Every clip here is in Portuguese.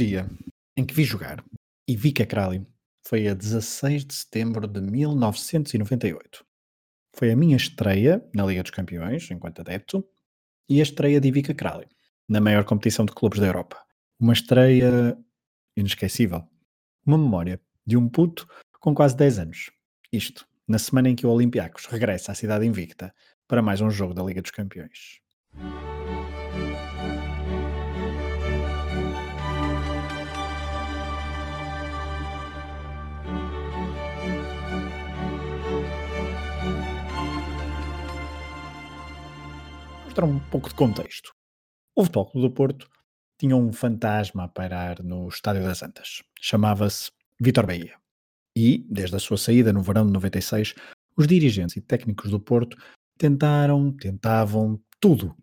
Dia em que vi jogar e vi que a foi a 16 de setembro de 1998. Foi a minha estreia na Liga dos Campeões, enquanto adepto, e a estreia de Ivica Kralj, na maior competição de clubes da Europa. Uma estreia inesquecível. Uma memória de um puto com quase 10 anos. Isto, na semana em que o Olympiacos regressa à cidade invicta para mais um jogo da Liga dos Campeões. Mostrar um pouco de contexto. O Futebol Clube do Porto tinha um fantasma a pairar no Estádio das Antas. Chamava-se Vitor Bahia. E, desde a sua saída no verão de 96, os dirigentes e técnicos do Porto tentaram, tentavam tudo,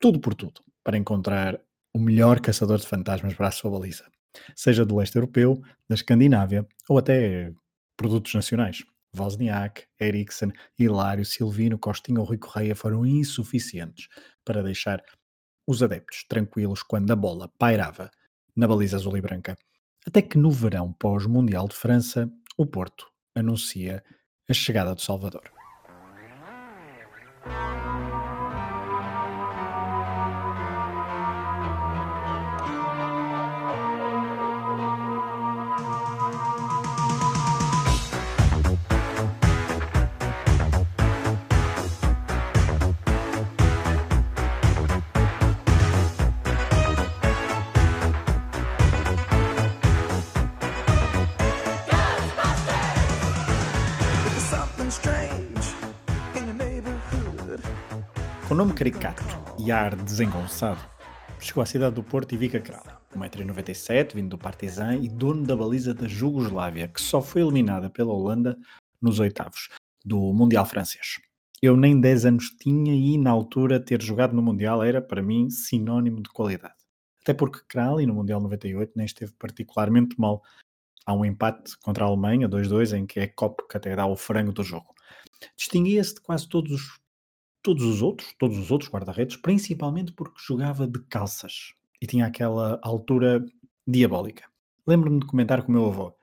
tudo por tudo, para encontrar o melhor caçador de fantasmas para a sua baliza. Seja do leste europeu, da Escandinávia ou até produtos nacionais. Wozniak, Eriksen, Hilário, Silvino, Costinha ou Rui Correia foram insuficientes para deixar os adeptos tranquilos quando a bola pairava na baliza azul e branca. Até que no verão pós-Mundial de França, o Porto anuncia a chegada do Salvador. Nome caricato e ar desengonçado, chegou à cidade do Porto e Vika Kral, 1,97m, vindo do Partizan e dono da baliza da Jugoslávia, que só foi eliminada pela Holanda nos oitavos do Mundial francês. Eu nem 10 anos tinha e na altura ter jogado no Mundial era para mim sinónimo de qualidade. Até porque Krali no Mundial 98 nem esteve particularmente mal. Há um empate contra a Alemanha, 2-2, em que é Kopp que até dá o frango do jogo. Distinguia-se de quase todos os todos os outros, todos os outros guarda-redes, principalmente porque jogava de calças e tinha aquela altura diabólica. Lembro-me de comentar com o meu avô: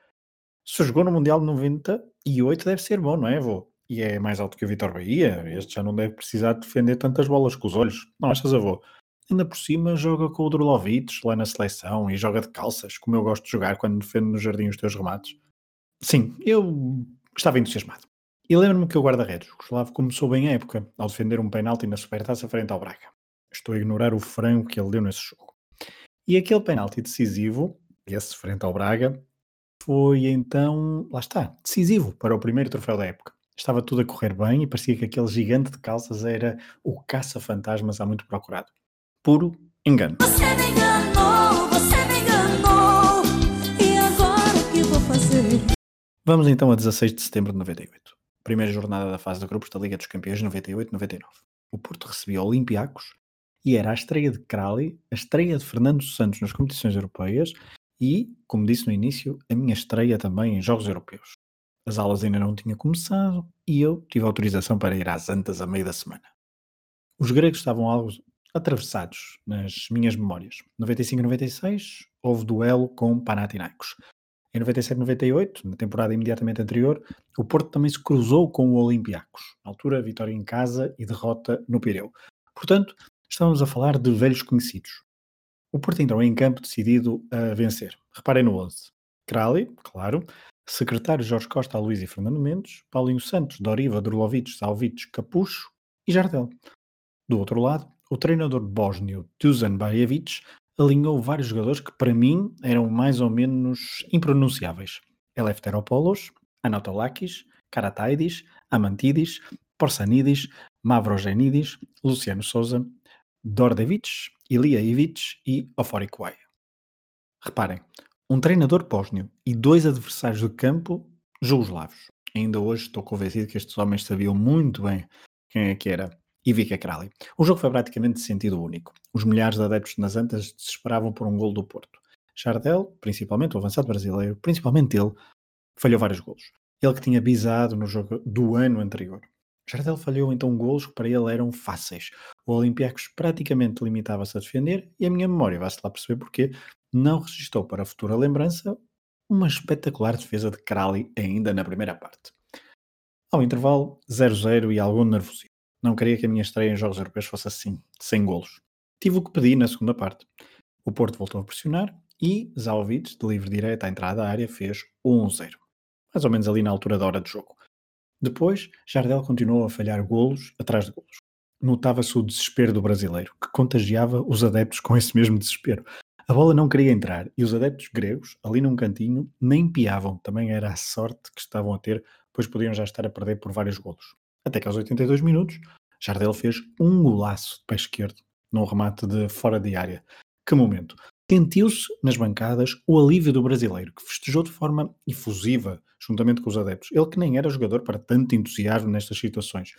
se jogou no Mundial de 98, deve ser bom, não é, avô? E é mais alto que o Vitor Bahia. Este já não deve precisar defender tantas bolas com os olhos. Não achas, avô? Ainda por cima joga com o Drulovic lá na seleção e joga de calças, como eu gosto de jogar quando defendo no jardim os teus remates. Sim, eu estava entusiasmado. E lembro-me que o guarda-redes, o Slavo, começou bem a época, ao defender um penalti na supertaça frente ao Braga. Estou a ignorar o frango que ele deu nesse jogo. E aquele penalti decisivo, esse frente ao Braga, foi então, lá está, decisivo para o primeiro troféu da época. Estava tudo a correr bem e parecia que aquele gigante de calças era o caça-fantasmas há muito procurado. Puro engano. Você me enganou, você me enganou, e agora o que vou fazer? Vamos então a 16 de setembro de 98 primeira jornada da fase de grupos da Liga dos Campeões 98-99. O Porto recebia Olympiacos e era a estreia de Crowley, a estreia de Fernando Santos nas competições europeias e, como disse no início, a minha estreia também em Jogos Europeus. As aulas ainda não tinham começado e eu tive autorização para ir às Antas a meio da semana. Os gregos estavam algo atravessados nas minhas memórias. 95-96 houve duelo com Panathinaikos. Em 97-98, na temporada imediatamente anterior, o Porto também se cruzou com o Olympiacos. Na altura, vitória em casa e derrota no Pireu. Portanto, estamos a falar de velhos conhecidos. O Porto entrou em campo decidido a vencer. Reparem no 11. Crowley, claro, secretário Jorge Costa, Luís e Fernando Mendes, Paulinho Santos, Doriva, Drulovic, Salvic, Capucho e Jardel. Do outro lado, o treinador bósnio Dusan Bajevic alinhou vários jogadores que para mim eram mais ou menos impronunciáveis. Elefteropoulos, Anatolakis, Karataidis, Amantidis, Porsanidis, Mavrogenidis, Luciano Souza, Dordevic, Ilia Ivic e Oforikuai. Reparem, um treinador pósnio e dois adversários de campo jugoslavos. Ainda hoje estou convencido que estes homens sabiam muito bem quem é que era e Vika Kralj. O jogo foi praticamente de sentido único. Os milhares de adeptos nas Antas desesperavam por um gol do Porto. Jardel, principalmente o avançado brasileiro, principalmente ele, falhou vários golos. Ele que tinha bisado no jogo do ano anterior. Jardel falhou então golos que para ele eram fáceis. O Olympiacos praticamente limitava-se a defender e a minha memória, vai-se lá perceber porquê, não resistou para a futura lembrança uma espetacular defesa de Crowley ainda na primeira parte. Ao intervalo, 0-0 e algum nervosismo. Não queria que a minha estreia em Jogos Europeus fosse assim, sem golos. Tive o que pedi na segunda parte. O Porto voltou a pressionar e Zalvic, de livre direto à entrada da área, fez 1-0. Mais ou menos ali na altura da hora de jogo. Depois, Jardel continuou a falhar golos atrás de golos. Notava-se o desespero do brasileiro, que contagiava os adeptos com esse mesmo desespero. A bola não queria entrar e os adeptos gregos, ali num cantinho, nem piavam. Também era a sorte que estavam a ter, pois podiam já estar a perder por vários golos. Até que aos 82 minutos, Jardel fez um golaço de pé esquerdo, num remate de fora de área. Que momento! Sentiu-se nas bancadas o alívio do brasileiro, que festejou de forma efusiva, juntamente com os adeptos. Ele que nem era jogador para tanto entusiasmo nestas situações.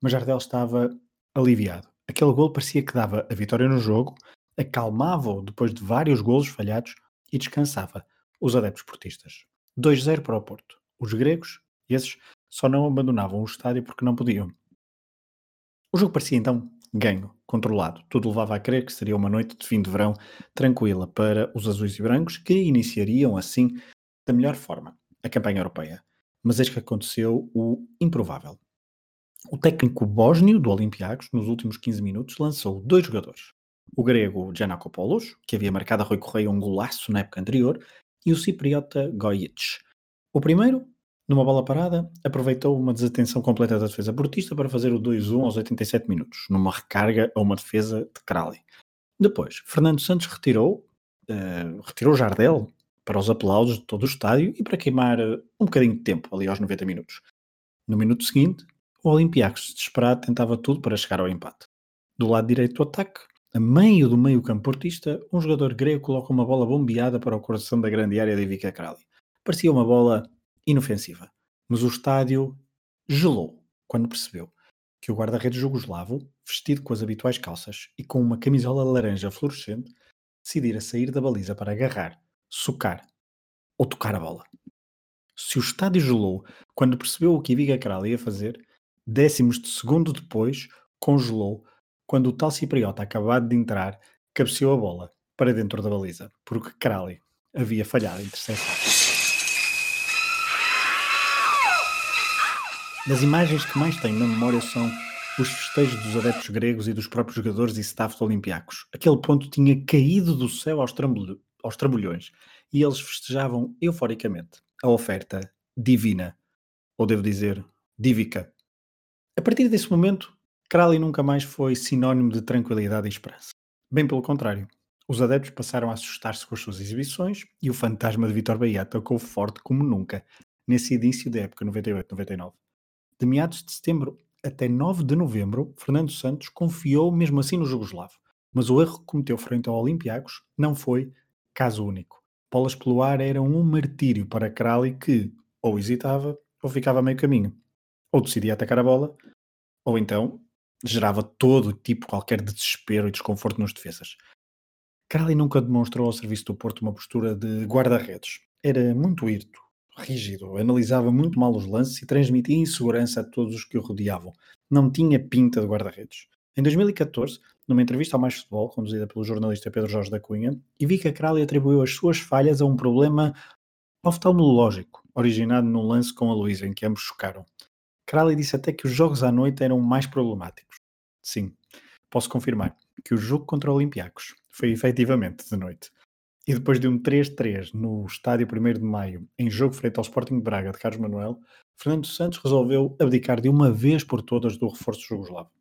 Mas Jardel estava aliviado. Aquele gol parecia que dava a vitória no jogo acalmava-o depois de vários golos falhados e descansava os adeptos portistas. 2-0 para o Porto. Os gregos, esses, só não abandonavam o estádio porque não podiam. O jogo parecia então ganho, controlado. Tudo levava a crer que seria uma noite de fim de verão tranquila para os azuis e brancos, que iniciariam assim da melhor forma a campanha europeia. Mas eis que aconteceu o improvável. O técnico bósnio do Olympiacos, nos últimos 15 minutos, lançou dois jogadores, o grego Giannakopoulos, que havia marcado a Rui Correia um golaço na época anterior, e o cipriota Gojic. O primeiro, numa bola parada, aproveitou uma desatenção completa da defesa portista para fazer o 2-1 aos 87 minutos, numa recarga a uma defesa de Crowley. Depois, Fernando Santos retirou, uh, retirou Jardel para os aplausos de todo o estádio e para queimar uh, um bocadinho de tempo, ali aos 90 minutos. No minuto seguinte, o Olympiacos, desesperado, tentava tudo para chegar ao empate. Do lado direito do ataque, a meio do meio campo portista, um jogador grego coloca uma bola bombeada para o coração da grande área de Ivica Krali. Parecia uma bola inofensiva, mas o estádio gelou quando percebeu que o guarda-redes jugoslavo, vestido com as habituais calças e com uma camisola laranja fluorescente, decidira sair da baliza para agarrar, socar ou tocar a bola. Se o estádio gelou quando percebeu o que Ivica Krali ia fazer, décimos de segundo depois congelou quando o tal cipriota acabado de entrar cabeceou a bola para dentro da baliza, porque Crowley havia falhado a interseção. Das imagens que mais tenho na memória são os festejos dos adeptos gregos e dos próprios jogadores e staff do Olympiacos. Aquele ponto tinha caído do céu aos, aos trambolhões e eles festejavam euforicamente a oferta divina, ou devo dizer, dívica. A partir desse momento, Crowley nunca mais foi sinónimo de tranquilidade e esperança. Bem pelo contrário. Os adeptos passaram a assustar-se com as suas exibições e o fantasma de Vitor Bahia tocou forte como nunca nesse início da época 98-99. De meados de setembro até 9 de novembro, Fernando Santos confiou mesmo assim no Jugoslavo, mas o erro que cometeu frente ao Olympiacos não foi caso único. Bolas pelo ar eram um martírio para Crowley que ou hesitava ou ficava a meio caminho, ou decidia atacar a bola, ou então gerava todo tipo qualquer de desespero e desconforto nos defesas. Crowley nunca demonstrou ao serviço do Porto uma postura de guarda-redes. Era muito irto, rígido, analisava muito mal os lances e transmitia insegurança a todos os que o rodeavam. Não tinha pinta de guarda-redes. Em 2014, numa entrevista ao Mais Futebol, conduzida pelo jornalista Pedro Jorge da Cunha, e vi que a Crowley atribuiu as suas falhas a um problema oftalmológico, originado num lance com a Luísa, em que ambos chocaram. Crowley disse até que os jogos à noite eram mais problemáticos. Sim, posso confirmar que o jogo contra o Olympiacos foi efetivamente de noite. E depois de um 3-3 no estádio 1 de Maio, em jogo frente ao Sporting de Braga de Carlos Manuel, Fernando Santos resolveu abdicar de uma vez por todas do reforço jugoslavo.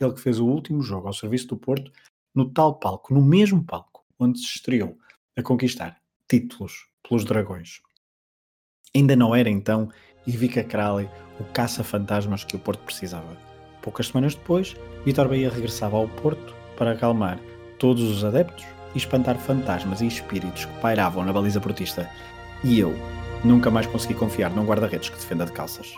Ele que fez o último jogo ao serviço do Porto no tal palco, no mesmo palco, onde se estreou a conquistar títulos pelos Dragões. Ainda não era então Ivica Crowley o caça-fantasmas que o Porto precisava. Poucas semanas depois, Vitor Bahia regressava ao Porto para acalmar todos os adeptos e espantar fantasmas e espíritos que pairavam na baliza portista. E eu nunca mais consegui confiar num guarda-redes que defenda de calças.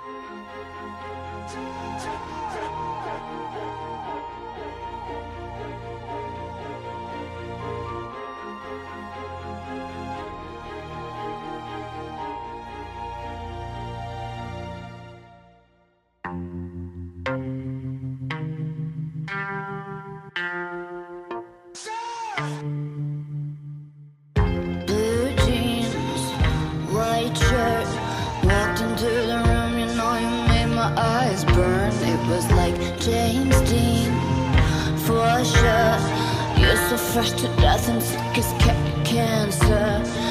So fresh to death and sick as ca- cancer.